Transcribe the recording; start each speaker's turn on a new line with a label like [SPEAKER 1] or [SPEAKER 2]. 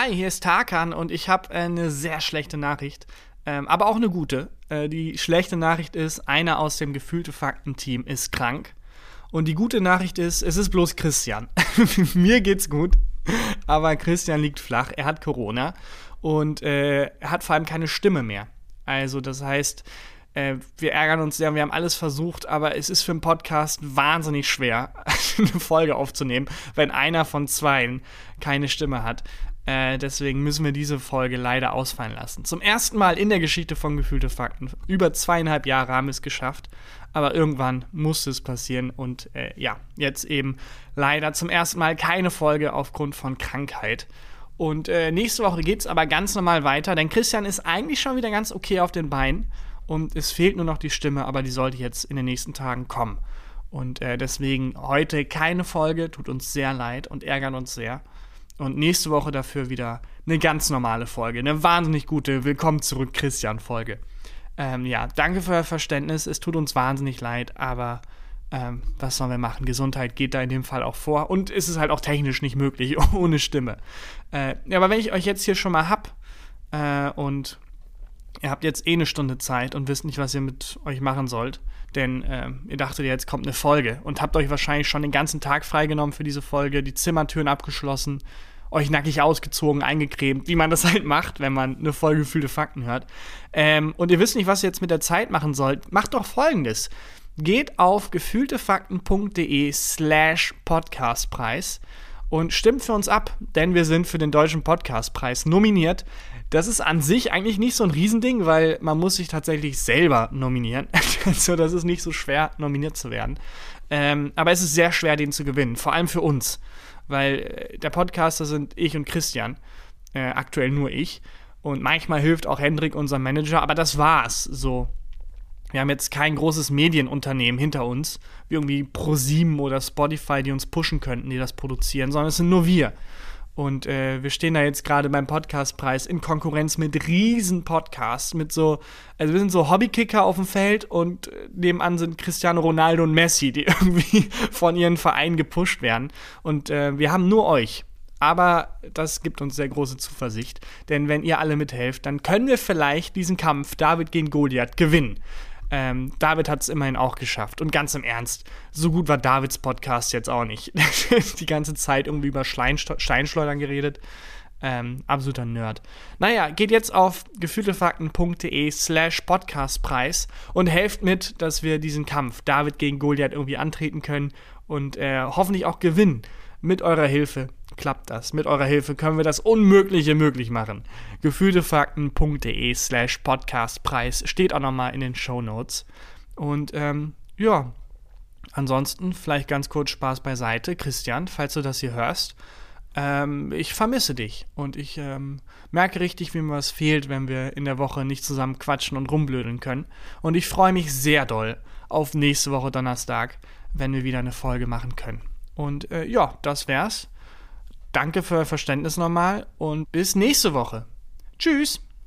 [SPEAKER 1] Hi, hier ist Tarkan und ich habe eine sehr schlechte Nachricht, ähm, aber auch eine gute. Äh, die schlechte Nachricht ist, einer aus dem gefühlte Fakten-Team ist krank. Und die gute Nachricht ist, es ist bloß Christian. Mir geht's gut, aber Christian liegt flach. Er hat Corona und äh, er hat vor allem keine Stimme mehr. Also, das heißt, äh, wir ärgern uns sehr, wir haben alles versucht, aber es ist für einen Podcast wahnsinnig schwer, eine Folge aufzunehmen, wenn einer von zweien keine Stimme hat. Äh, deswegen müssen wir diese Folge leider ausfallen lassen. Zum ersten Mal in der Geschichte von Gefühlte Fakten. Über zweieinhalb Jahre haben wir es geschafft. Aber irgendwann musste es passieren. Und äh, ja, jetzt eben leider zum ersten Mal keine Folge aufgrund von Krankheit. Und äh, nächste Woche geht es aber ganz normal weiter, denn Christian ist eigentlich schon wieder ganz okay auf den Beinen. Und es fehlt nur noch die Stimme, aber die sollte jetzt in den nächsten Tagen kommen. Und äh, deswegen heute keine Folge, tut uns sehr leid und ärgert uns sehr. Und nächste Woche dafür wieder eine ganz normale Folge. Eine wahnsinnig gute Willkommen zurück, Christian-Folge. Ähm, ja, danke für euer Verständnis. Es tut uns wahnsinnig leid, aber ähm, was sollen wir machen? Gesundheit geht da in dem Fall auch vor. Und es ist halt auch technisch nicht möglich, ohne Stimme. Äh, ja, aber wenn ich euch jetzt hier schon mal hab äh, und ihr habt jetzt eh eine Stunde Zeit und wisst nicht, was ihr mit euch machen sollt, denn äh, ihr dachtet, jetzt kommt eine Folge und habt euch wahrscheinlich schon den ganzen Tag freigenommen für diese Folge, die Zimmertüren abgeschlossen, euch nackig ausgezogen, eingecremt, wie man das halt macht, wenn man eine Folge gefühlte Fakten hört. Ähm, und ihr wisst nicht, was ihr jetzt mit der Zeit machen sollt. Macht doch folgendes. Geht auf gefühltefakten.de slash podcastpreis und stimmt für uns ab, denn wir sind für den Deutschen Podcastpreis nominiert. Das ist an sich eigentlich nicht so ein Riesending, weil man muss sich tatsächlich selber nominieren. also das ist nicht so schwer, nominiert zu werden. Ähm, aber es ist sehr schwer, den zu gewinnen, vor allem für uns. Weil äh, der Podcaster sind ich und Christian, äh, aktuell nur ich. Und manchmal hilft auch Hendrik, unser Manager, aber das war's so. Wir haben jetzt kein großes Medienunternehmen hinter uns, wie irgendwie ProSieben oder Spotify, die uns pushen könnten, die das produzieren, sondern es sind nur wir. Und äh, wir stehen da jetzt gerade beim Podcastpreis in Konkurrenz mit riesen Podcasts, mit so, also wir sind so Hobbykicker auf dem Feld und äh, nebenan sind Cristiano Ronaldo und Messi, die irgendwie von ihren Vereinen gepusht werden. Und äh, wir haben nur euch. Aber das gibt uns sehr große Zuversicht, denn wenn ihr alle mithelft, dann können wir vielleicht diesen Kampf David gegen Goliath gewinnen. Ähm, David hat es immerhin auch geschafft. Und ganz im Ernst, so gut war Davids Podcast jetzt auch nicht. Die ganze Zeit irgendwie über Steinschleudern geredet. Ähm, absoluter Nerd. Naja, geht jetzt auf gefühltefakten.de slash podcastpreis und helft mit, dass wir diesen Kampf David gegen Goliath irgendwie antreten können und äh, hoffentlich auch gewinnen. Mit eurer Hilfe klappt das. Mit eurer Hilfe können wir das Unmögliche möglich machen. Gefühltefakten.de slash podcastpreis steht auch nochmal in den Show Notes. Und ähm, ja, ansonsten vielleicht ganz kurz Spaß beiseite. Christian, falls du das hier hörst, ähm, ich vermisse dich und ich ähm, merke richtig, wie mir was fehlt, wenn wir in der Woche nicht zusammen quatschen und rumblödeln können. Und ich freue mich sehr doll auf nächste Woche Donnerstag, wenn wir wieder eine Folge machen können. Und äh, ja, das wär's. Danke für euer Verständnis nochmal und bis nächste Woche. Tschüss!